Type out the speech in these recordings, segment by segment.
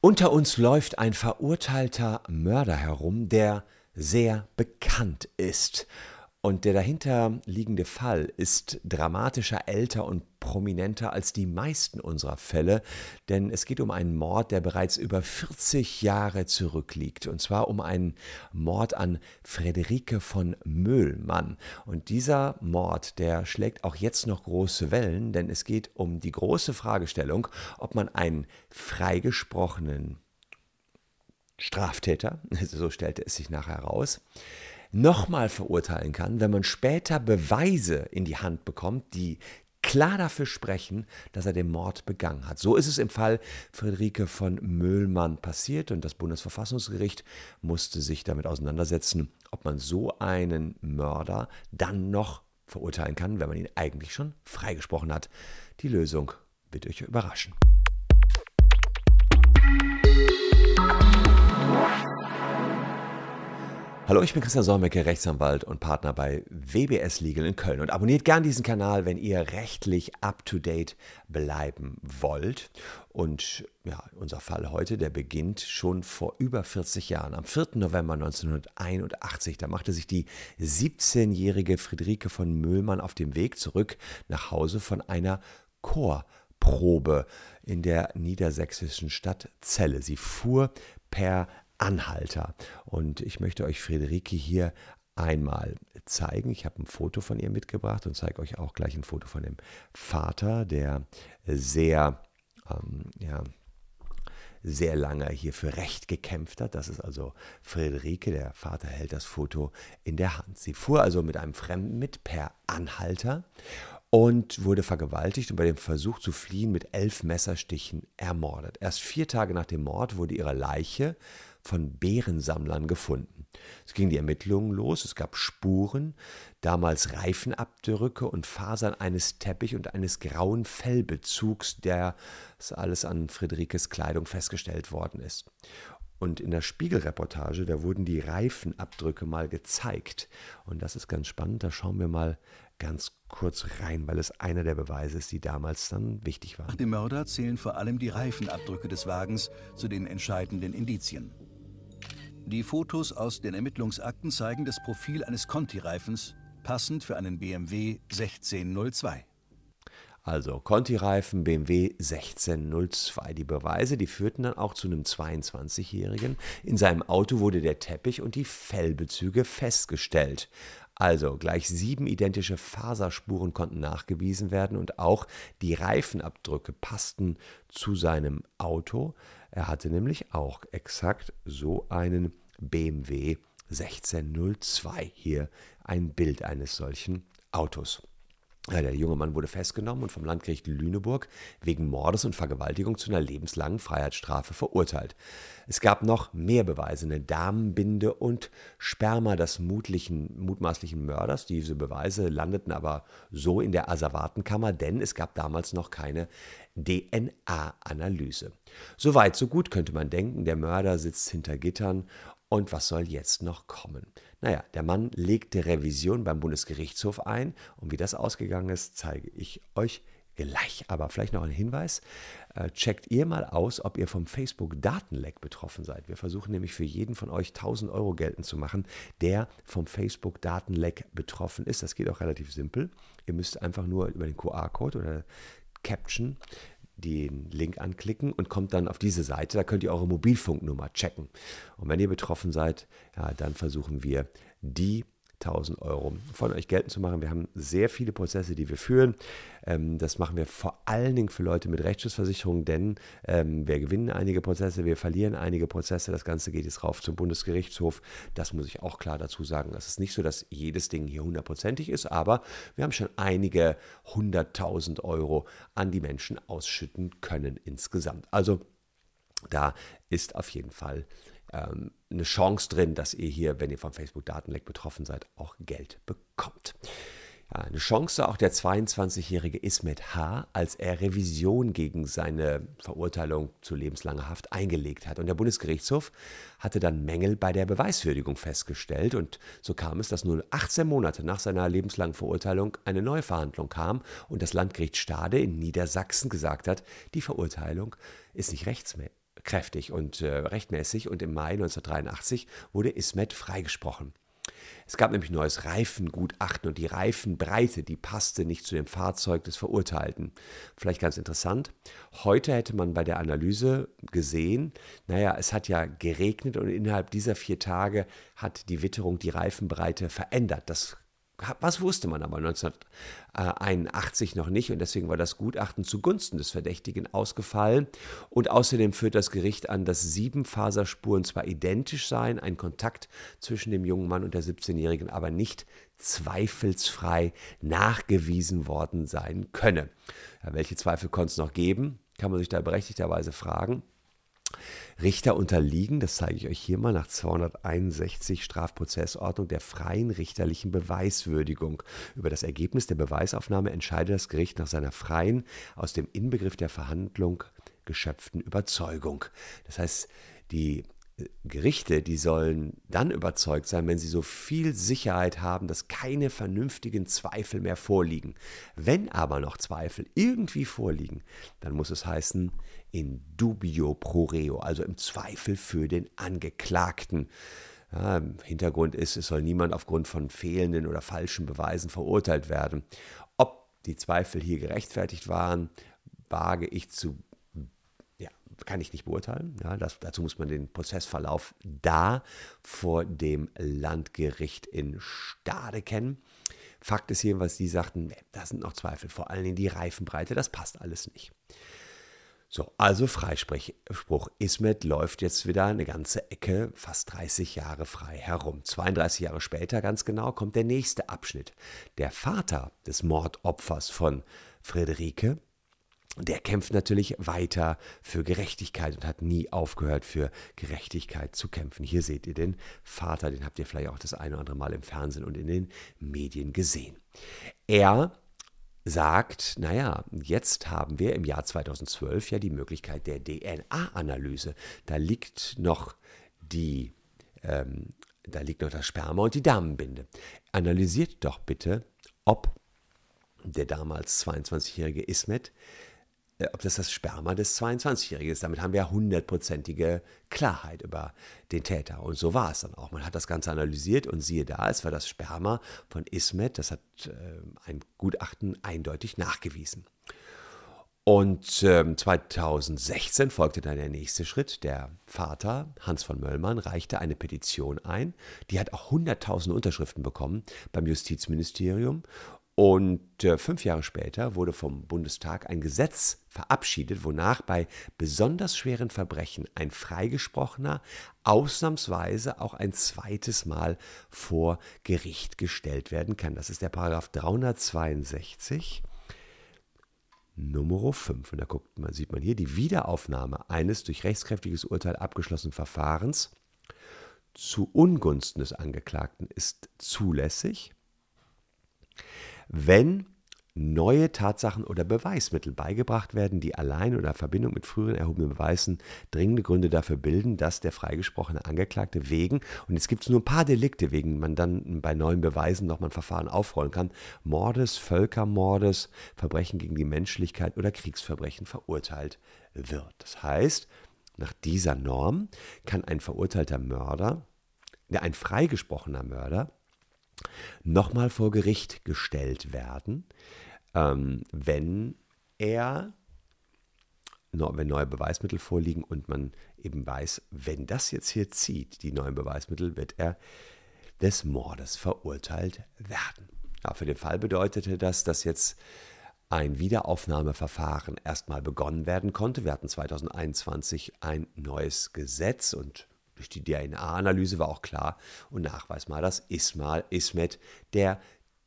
Unter uns läuft ein verurteilter Mörder herum, der sehr bekannt ist. Und der dahinter liegende Fall ist dramatischer, älter und prominenter als die meisten unserer Fälle, denn es geht um einen Mord, der bereits über 40 Jahre zurückliegt, und zwar um einen Mord an Friederike von Möhlmann. Und dieser Mord, der schlägt auch jetzt noch große Wellen, denn es geht um die große Fragestellung, ob man einen freigesprochenen Straftäter, so stellte es sich nachher heraus, nochmal verurteilen kann, wenn man später Beweise in die Hand bekommt, die klar dafür sprechen, dass er den Mord begangen hat. So ist es im Fall Friederike von Möhlmann passiert und das Bundesverfassungsgericht musste sich damit auseinandersetzen, ob man so einen Mörder dann noch verurteilen kann, wenn man ihn eigentlich schon freigesprochen hat. Die Lösung wird euch überraschen. Hallo, ich bin Christian Solmecke, Rechtsanwalt und Partner bei WBS Legal in Köln. Und abonniert gern diesen Kanal, wenn ihr rechtlich up-to-date bleiben wollt. Und ja, unser Fall heute, der beginnt schon vor über 40 Jahren, am 4. November 1981. Da machte sich die 17-jährige Friederike von Müllmann auf dem Weg zurück nach Hause von einer Chorprobe in der niedersächsischen Stadt Celle. Sie fuhr per Anhalter. Und ich möchte euch Friederike hier einmal zeigen. Ich habe ein Foto von ihr mitgebracht und zeige euch auch gleich ein Foto von dem Vater, der sehr, ähm, ja, sehr lange hier für Recht gekämpft hat. Das ist also Friederike, der Vater hält das Foto in der Hand. Sie fuhr also mit einem Fremden mit per Anhalter und wurde vergewaltigt und bei dem Versuch zu fliehen mit elf Messerstichen ermordet. Erst vier Tage nach dem Mord wurde ihre Leiche von Bärensammlern gefunden. Es ging die Ermittlungen los, es gab Spuren, damals Reifenabdrücke und Fasern eines Teppich und eines grauen Fellbezugs, der alles an Friederikes Kleidung festgestellt worden ist. Und in der Spiegelreportage, da wurden die Reifenabdrücke mal gezeigt. Und das ist ganz spannend, da schauen wir mal ganz kurz rein, weil es einer der Beweise ist, die damals dann wichtig waren. Nach dem Mörder zählen vor allem die Reifenabdrücke des Wagens zu den entscheidenden Indizien. Die Fotos aus den Ermittlungsakten zeigen das Profil eines Conti-Reifens, passend für einen BMW 1602. Also Conti-Reifen BMW 1602. Die Beweise, die führten dann auch zu einem 22-Jährigen. In seinem Auto wurde der Teppich und die Fellbezüge festgestellt. Also gleich sieben identische Faserspuren konnten nachgewiesen werden und auch die Reifenabdrücke passten zu seinem Auto. Er hatte nämlich auch exakt so einen BMW 1602. Hier ein Bild eines solchen Autos. Der junge Mann wurde festgenommen und vom Landgericht Lüneburg wegen Mordes und Vergewaltigung zu einer lebenslangen Freiheitsstrafe verurteilt. Es gab noch mehr Beweise, eine Damenbinde und Sperma des mutmaßlichen Mörders. Diese Beweise landeten aber so in der Asservatenkammer, denn es gab damals noch keine DNA-Analyse. Soweit, so gut könnte man denken, der Mörder sitzt hinter Gittern und was soll jetzt noch kommen? Naja, der Mann legte Revision beim Bundesgerichtshof ein und wie das ausgegangen ist, zeige ich euch gleich. Aber vielleicht noch ein Hinweis. Äh, checkt ihr mal aus, ob ihr vom Facebook-Datenleck betroffen seid. Wir versuchen nämlich für jeden von euch 1000 Euro geltend zu machen, der vom Facebook-Datenleck betroffen ist. Das geht auch relativ simpel. Ihr müsst einfach nur über den QR-Code oder Caption den Link anklicken und kommt dann auf diese Seite. Da könnt ihr eure Mobilfunknummer checken. Und wenn ihr betroffen seid, ja, dann versuchen wir die 1000 Euro von euch geltend zu machen. Wir haben sehr viele Prozesse, die wir führen. Ähm, das machen wir vor allen Dingen für Leute mit Rechtsschutzversicherung, denn ähm, wir gewinnen einige Prozesse, wir verlieren einige Prozesse. Das Ganze geht jetzt rauf zum Bundesgerichtshof. Das muss ich auch klar dazu sagen. Es ist nicht so, dass jedes Ding hier hundertprozentig ist, aber wir haben schon einige hunderttausend Euro an die Menschen ausschütten können insgesamt. Also da ist auf jeden Fall ähm, eine Chance drin, dass ihr hier, wenn ihr vom Facebook-Datenleck betroffen seid, auch Geld bekommt. Ja, eine Chance auch der 22-jährige Ismet H., als er Revision gegen seine Verurteilung zu lebenslanger Haft eingelegt hat. Und der Bundesgerichtshof hatte dann Mängel bei der Beweiswürdigung festgestellt. Und so kam es, dass nur 18 Monate nach seiner lebenslangen Verurteilung eine neue Verhandlung kam und das Landgericht Stade in Niedersachsen gesagt hat, die Verurteilung ist nicht rechtsmäßig kräftig und äh, rechtmäßig und im Mai 1983 wurde Ismet freigesprochen. Es gab nämlich neues Reifengutachten und die Reifenbreite, die passte nicht zu dem Fahrzeug des Verurteilten. Vielleicht ganz interessant. Heute hätte man bei der Analyse gesehen, naja, es hat ja geregnet und innerhalb dieser vier Tage hat die Witterung die Reifenbreite verändert. Das was wusste man aber 1981 noch nicht und deswegen war das Gutachten zugunsten des Verdächtigen ausgefallen. Und außerdem führt das Gericht an, dass sieben Faserspuren zwar identisch seien, ein Kontakt zwischen dem jungen Mann und der 17-Jährigen aber nicht zweifelsfrei nachgewiesen worden sein könne. Ja, welche Zweifel konnte es noch geben? Kann man sich da berechtigterweise fragen. Richter unterliegen, das zeige ich euch hier mal, nach 261 Strafprozessordnung der freien richterlichen Beweiswürdigung. Über das Ergebnis der Beweisaufnahme entscheidet das Gericht nach seiner freien, aus dem Inbegriff der Verhandlung geschöpften Überzeugung. Das heißt, die Gerichte, die sollen dann überzeugt sein, wenn sie so viel Sicherheit haben, dass keine vernünftigen Zweifel mehr vorliegen. Wenn aber noch Zweifel irgendwie vorliegen, dann muss es heißen in dubio pro reo, also im Zweifel für den Angeklagten. Ja, Hintergrund ist, es soll niemand aufgrund von fehlenden oder falschen Beweisen verurteilt werden. Ob die Zweifel hier gerechtfertigt waren, wage ich zu kann ich nicht beurteilen. Ja, das, dazu muss man den Prozessverlauf da vor dem Landgericht in Stade kennen. Fakt ist hier, was die sagten, da sind noch Zweifel, vor allen Dingen die Reifenbreite, das passt alles nicht. So, also Freispruch. Ismet läuft jetzt wieder eine ganze Ecke, fast 30 Jahre frei herum. 32 Jahre später, ganz genau, kommt der nächste Abschnitt. Der Vater des Mordopfers von Friederike der kämpft natürlich weiter für Gerechtigkeit und hat nie aufgehört, für Gerechtigkeit zu kämpfen. Hier seht ihr den Vater, den habt ihr vielleicht auch das eine oder andere Mal im Fernsehen und in den Medien gesehen. Er sagt, naja, jetzt haben wir im Jahr 2012 ja die Möglichkeit der DNA-Analyse. Da liegt noch die, ähm, da liegt noch das Sperma und die Damenbinde. Analysiert doch bitte, ob der damals 22-jährige Ismet ob das das Sperma des 22-Jährigen ist. Damit haben wir hundertprozentige Klarheit über den Täter. Und so war es dann auch. Man hat das Ganze analysiert und siehe da, es war das Sperma von Ismet. Das hat äh, ein Gutachten eindeutig nachgewiesen. Und ähm, 2016 folgte dann der nächste Schritt. Der Vater, Hans von Möllmann, reichte eine Petition ein. Die hat auch 100.000 Unterschriften bekommen beim Justizministerium. Und äh, fünf Jahre später wurde vom Bundestag ein Gesetz verabschiedet, wonach bei besonders schweren Verbrechen ein Freigesprochener ausnahmsweise auch ein zweites Mal vor Gericht gestellt werden kann. Das ist der Paragraph 362. Nummer 5. Und da guckt man, sieht man hier die Wiederaufnahme eines durch rechtskräftiges Urteil abgeschlossenen Verfahrens zu Ungunsten des Angeklagten ist zulässig wenn neue Tatsachen oder Beweismittel beigebracht werden, die allein oder in Verbindung mit früheren erhobenen Beweisen dringende Gründe dafür bilden, dass der freigesprochene Angeklagte wegen, und jetzt gibt es nur ein paar Delikte, wegen man dann bei neuen Beweisen nochmal ein Verfahren aufrollen kann, Mordes, Völkermordes, Verbrechen gegen die Menschlichkeit oder Kriegsverbrechen verurteilt wird. Das heißt, nach dieser Norm kann ein verurteilter Mörder, ein freigesprochener Mörder, nochmal vor Gericht gestellt werden, ähm, wenn er wenn neue Beweismittel vorliegen und man eben weiß, wenn das jetzt hier zieht, die neuen Beweismittel, wird er des Mordes verurteilt werden. Ja, für den Fall bedeutete das, dass jetzt ein Wiederaufnahmeverfahren erstmal begonnen werden konnte. Wir hatten 2021 ein neues Gesetz und durch die DNA-Analyse war auch klar und nachweisbar, dass Ismail Ismet der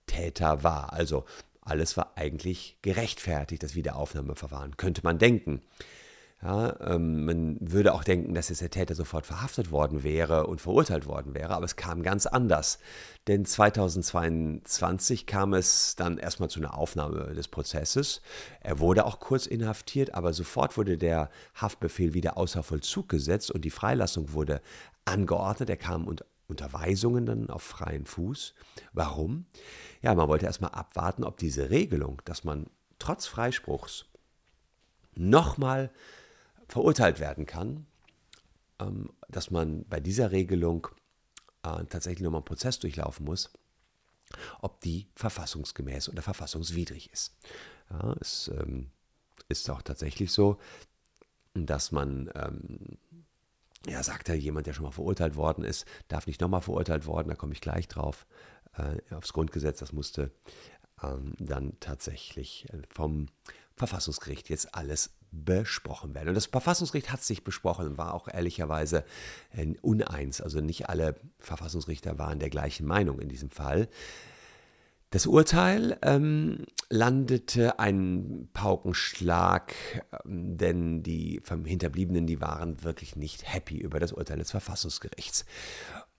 Täter war. Also alles war eigentlich gerechtfertigt, das Wiederaufnahmeverfahren, könnte man denken. Ja, ähm, man würde auch denken, dass jetzt der Täter sofort verhaftet worden wäre und verurteilt worden wäre, aber es kam ganz anders. Denn 2022 kam es dann erstmal zu einer Aufnahme des Prozesses. Er wurde auch kurz inhaftiert, aber sofort wurde der Haftbefehl wieder außer Vollzug gesetzt und die Freilassung wurde angeordnet. Er kam unter Unterweisungen dann auf freien Fuß. Warum? Ja, man wollte erstmal abwarten, ob diese Regelung, dass man trotz Freispruchs nochmal verurteilt werden kann, ähm, dass man bei dieser Regelung äh, tatsächlich nochmal einen Prozess durchlaufen muss, ob die verfassungsgemäß oder verfassungswidrig ist. Ja, es ähm, ist auch tatsächlich so, dass man, ähm, ja, sagt ja jemand, der schon mal verurteilt worden ist, darf nicht nochmal verurteilt worden, da komme ich gleich drauf, äh, aufs Grundgesetz, das musste dann tatsächlich äh, vom Verfassungsgericht jetzt alles besprochen werden. Und das Verfassungsgericht hat sich besprochen und war auch ehrlicherweise uneins. Also nicht alle Verfassungsrichter waren der gleichen Meinung in diesem Fall. Das Urteil ähm, landete ein Paukenschlag, ähm, denn die Hinterbliebenen, die waren wirklich nicht happy über das Urteil des Verfassungsgerichts.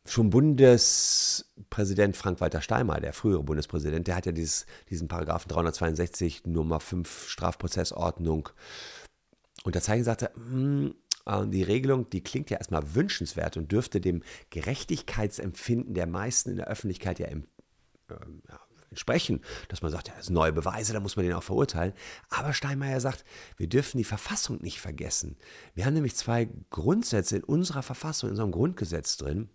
Schon Bundespräsident Frank-Walter Steinmeier, der frühere Bundespräsident, der hat ja dieses, diesen Paragraphen 362 Nummer 5 Strafprozessordnung unterzeichnet, sagte, hm, äh, die Regelung, die klingt ja erstmal wünschenswert und dürfte dem Gerechtigkeitsempfinden der meisten in der Öffentlichkeit ja, im, äh, ja entsprechen, dass man sagt, ja, das sind neue Beweise, da muss man den auch verurteilen. Aber Steinmeier sagt, wir dürfen die Verfassung nicht vergessen. Wir haben nämlich zwei Grundsätze in unserer Verfassung, in unserem Grundgesetz drin,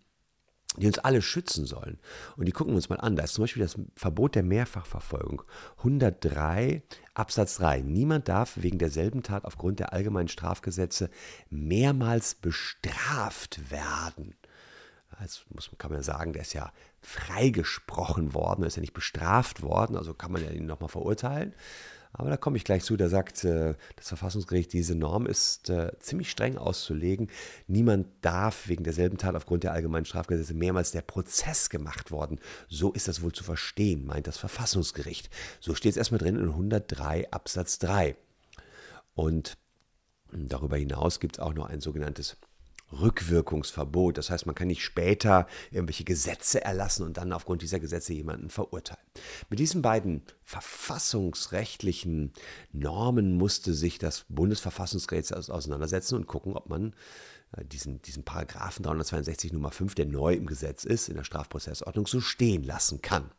die uns alle schützen sollen. Und die gucken wir uns mal an. Da ist zum Beispiel das Verbot der Mehrfachverfolgung. 103 Absatz 3. Niemand darf wegen derselben Tat aufgrund der allgemeinen Strafgesetze mehrmals bestraft werden. Jetzt muss, kann man sagen, der ist ja freigesprochen worden, er ist ja nicht bestraft worden, also kann man ja ihn nochmal verurteilen. Aber da komme ich gleich zu, da sagt äh, das Verfassungsgericht, diese Norm ist äh, ziemlich streng auszulegen. Niemand darf wegen derselben Tat aufgrund der allgemeinen Strafgesetze mehrmals der Prozess gemacht worden. So ist das wohl zu verstehen, meint das Verfassungsgericht. So steht es erstmal drin in 103 Absatz 3. Und darüber hinaus gibt es auch noch ein sogenanntes Rückwirkungsverbot. Das heißt, man kann nicht später irgendwelche Gesetze erlassen und dann aufgrund dieser Gesetze jemanden verurteilen. Mit diesen beiden verfassungsrechtlichen Normen musste sich das Bundesverfassungsgericht auseinandersetzen und gucken, ob man äh, diesen, diesen Paragraphen 362 Nummer 5, der neu im Gesetz ist, in der Strafprozessordnung, so stehen lassen kann.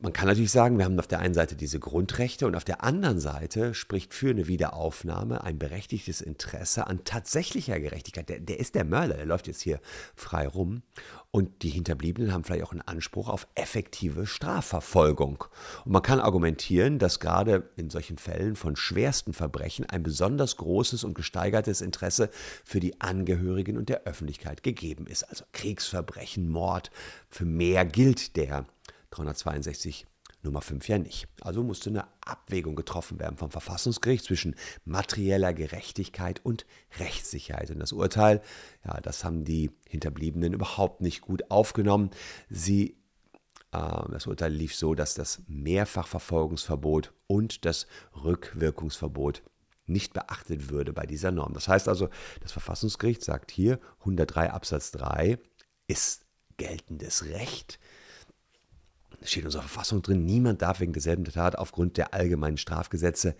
Man kann natürlich sagen, wir haben auf der einen Seite diese Grundrechte und auf der anderen Seite spricht für eine Wiederaufnahme ein berechtigtes Interesse an tatsächlicher Gerechtigkeit. Der, der ist der Mörder, der läuft jetzt hier frei rum. Und die Hinterbliebenen haben vielleicht auch einen Anspruch auf effektive Strafverfolgung. Und man kann argumentieren, dass gerade in solchen Fällen von schwersten Verbrechen ein besonders großes und gesteigertes Interesse für die Angehörigen und der Öffentlichkeit gegeben ist. Also Kriegsverbrechen, Mord, für mehr gilt der 362 Nummer 5 ja nicht. Also musste eine Abwägung getroffen werden vom Verfassungsgericht zwischen materieller Gerechtigkeit und Rechtssicherheit. Und das Urteil, ja, das haben die Hinterbliebenen überhaupt nicht gut aufgenommen. Sie, äh, das Urteil lief so, dass das Mehrfachverfolgungsverbot und das Rückwirkungsverbot nicht beachtet würde bei dieser Norm. Das heißt also, das Verfassungsgericht sagt hier, 103 Absatz 3 ist geltendes Recht steht in unserer Verfassung drin, niemand darf wegen derselben Tat aufgrund der allgemeinen Strafgesetze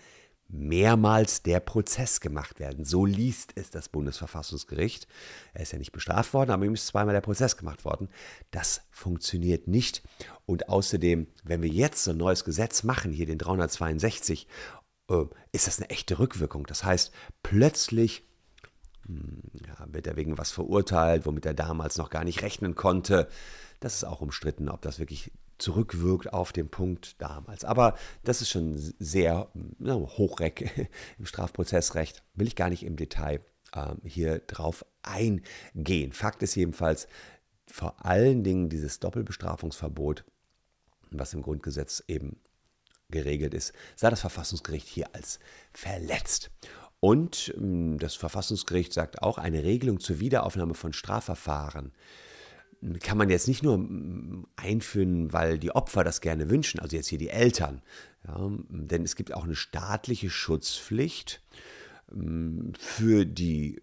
mehrmals der Prozess gemacht werden. So liest es das Bundesverfassungsgericht. Er ist ja nicht bestraft worden, aber ihm ist zweimal der Prozess gemacht worden. Das funktioniert nicht. Und außerdem, wenn wir jetzt so ein neues Gesetz machen, hier den 362, äh, ist das eine echte Rückwirkung. Das heißt, plötzlich hm, ja, wird er wegen was verurteilt, womit er damals noch gar nicht rechnen konnte. Das ist auch umstritten, ob das wirklich zurückwirkt auf den Punkt damals. Aber das ist schon sehr ja, hochreck im Strafprozessrecht. Will ich gar nicht im Detail äh, hier drauf eingehen. Fakt ist jedenfalls, vor allen Dingen dieses Doppelbestrafungsverbot, was im Grundgesetz eben geregelt ist, sah das Verfassungsgericht hier als verletzt. Und ähm, das Verfassungsgericht sagt auch, eine Regelung zur Wiederaufnahme von Strafverfahren kann man jetzt nicht nur mm, einführen, weil die Opfer das gerne wünschen, also jetzt hier die Eltern, ja, denn es gibt auch eine staatliche Schutzpflicht mm, für die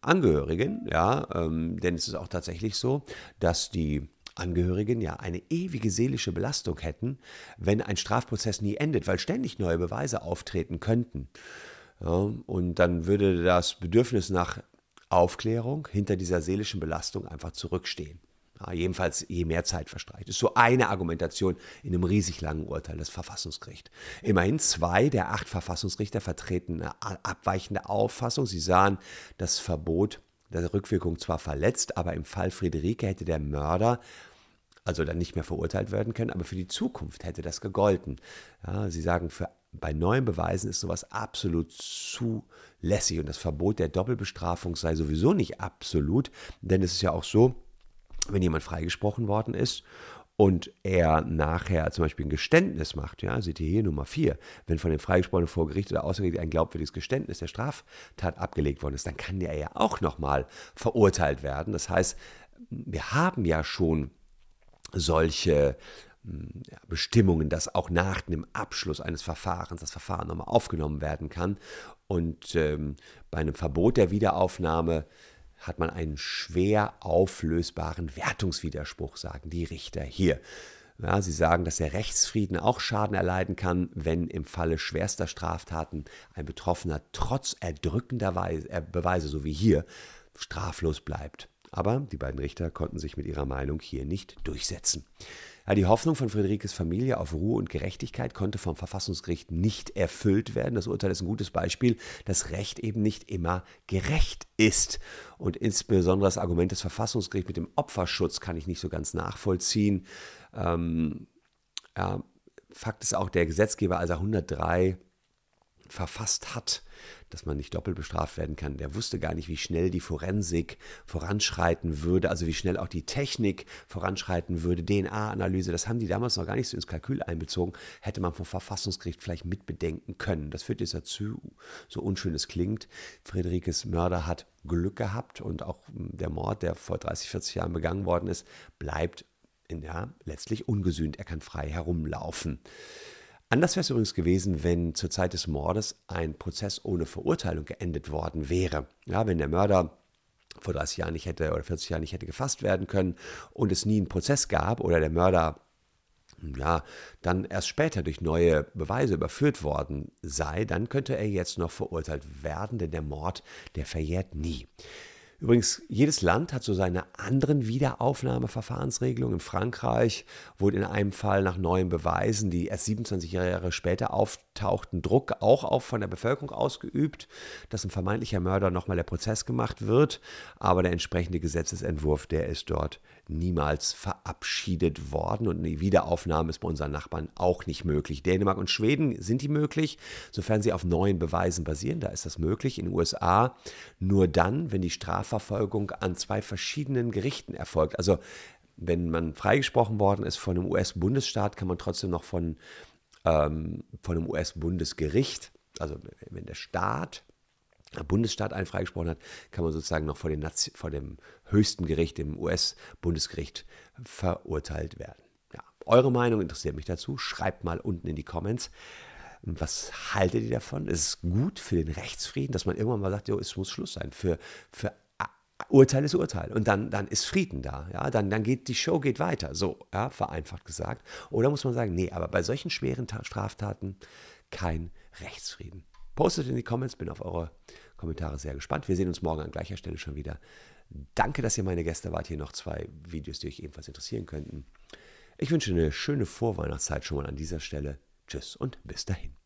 Angehörigen, ja, ähm, denn es ist auch tatsächlich so, dass die Angehörigen ja eine ewige seelische Belastung hätten, wenn ein Strafprozess nie endet, weil ständig neue Beweise auftreten könnten. Ja, und dann würde das Bedürfnis nach Aufklärung hinter dieser seelischen Belastung einfach zurückstehen. Ja, jedenfalls, je mehr Zeit verstreicht. Ist so eine Argumentation in einem riesig langen Urteil des Verfassungsgerichts. Immerhin zwei der acht Verfassungsrichter vertreten eine abweichende Auffassung. Sie sahen das Verbot der Rückwirkung zwar verletzt, aber im Fall Friederike hätte der Mörder also dann nicht mehr verurteilt werden können, aber für die Zukunft hätte das gegolten. Ja, sie sagen, für, bei neuen Beweisen ist sowas absolut zulässig und das Verbot der Doppelbestrafung sei sowieso nicht absolut, denn es ist ja auch so, wenn jemand freigesprochen worden ist und er nachher zum Beispiel ein Geständnis macht, ja, seht ihr hier Nummer 4, wenn von dem Freigesprochenen vor Gericht oder außergerichtlich ein glaubwürdiges Geständnis der Straftat abgelegt worden ist, dann kann der ja auch nochmal verurteilt werden. Das heißt, wir haben ja schon solche hm, Bestimmungen, dass auch nach dem Abschluss eines Verfahrens das Verfahren nochmal aufgenommen werden kann. Und ähm, bei einem Verbot der Wiederaufnahme hat man einen schwer auflösbaren Wertungswiderspruch, sagen die Richter hier. Ja, sie sagen, dass der Rechtsfrieden auch Schaden erleiden kann, wenn im Falle schwerster Straftaten ein Betroffener trotz erdrückender äh, Beweise, so wie hier, straflos bleibt. Aber die beiden Richter konnten sich mit ihrer Meinung hier nicht durchsetzen. Die Hoffnung von Friederikes Familie auf Ruhe und Gerechtigkeit konnte vom Verfassungsgericht nicht erfüllt werden. Das Urteil ist ein gutes Beispiel, dass Recht eben nicht immer gerecht ist. Und insbesondere das Argument des Verfassungsgerichts mit dem Opferschutz kann ich nicht so ganz nachvollziehen. Ähm, ja, Fakt ist auch, der Gesetzgeber, als er 103 verfasst hat, dass man nicht doppelt bestraft werden kann. Der wusste gar nicht, wie schnell die Forensik voranschreiten würde, also wie schnell auch die Technik voranschreiten würde. DNA-Analyse, das haben die damals noch gar nicht so ins Kalkül einbezogen. Hätte man vom Verfassungsgericht vielleicht mitbedenken können. Das führt jetzt dazu, so unschön es klingt. Friederikes Mörder hat Glück gehabt und auch der Mord, der vor 30, 40 Jahren begangen worden ist, bleibt ja, letztlich ungesühnt. Er kann frei herumlaufen. Anders wäre es übrigens gewesen, wenn zur Zeit des Mordes ein Prozess ohne Verurteilung geendet worden wäre. Ja, wenn der Mörder vor 30 Jahren nicht hätte oder 40 Jahren nicht hätte gefasst werden können und es nie einen Prozess gab oder der Mörder ja, dann erst später durch neue Beweise überführt worden sei, dann könnte er jetzt noch verurteilt werden, denn der Mord, der verjährt nie. Übrigens, jedes Land hat so seine anderen Wiederaufnahmeverfahrensregelungen. In Frankreich wurde in einem Fall nach neuen Beweisen, die erst 27 Jahre später auftauchten, Druck auch auf von der Bevölkerung ausgeübt, dass ein vermeintlicher Mörder nochmal der Prozess gemacht wird. Aber der entsprechende Gesetzesentwurf, der ist dort niemals verabschiedet worden und eine Wiederaufnahme ist bei unseren Nachbarn auch nicht möglich. Dänemark und Schweden sind die möglich, sofern sie auf neuen Beweisen basieren. Da ist das möglich. In den USA nur dann, wenn die Strafverfolgung an zwei verschiedenen Gerichten erfolgt. Also wenn man freigesprochen worden ist von einem US-Bundesstaat, kann man trotzdem noch von, ähm, von einem US-Bundesgericht, also wenn der Staat Bundesstaat einen freigesprochen hat, kann man sozusagen noch vor, den vor dem höchsten Gericht, dem US-Bundesgericht, verurteilt werden. Ja, eure Meinung interessiert mich dazu. Schreibt mal unten in die Comments. Was haltet ihr davon? Ist es gut für den Rechtsfrieden, dass man irgendwann mal sagt, jo, es muss Schluss sein. Für, für Urteil ist Urteil. Und dann, dann ist Frieden da. Ja? Dann, dann geht die Show geht weiter. So, ja, vereinfacht gesagt. Oder muss man sagen, nee, aber bei solchen schweren Straftaten kein Rechtsfrieden. Postet in die Comments, bin auf eure Kommentare sehr gespannt. Wir sehen uns morgen an gleicher Stelle schon wieder. Danke, dass ihr meine Gäste wart. Hier noch zwei Videos, die euch ebenfalls interessieren könnten. Ich wünsche eine schöne Vorweihnachtszeit schon mal an dieser Stelle. Tschüss und bis dahin.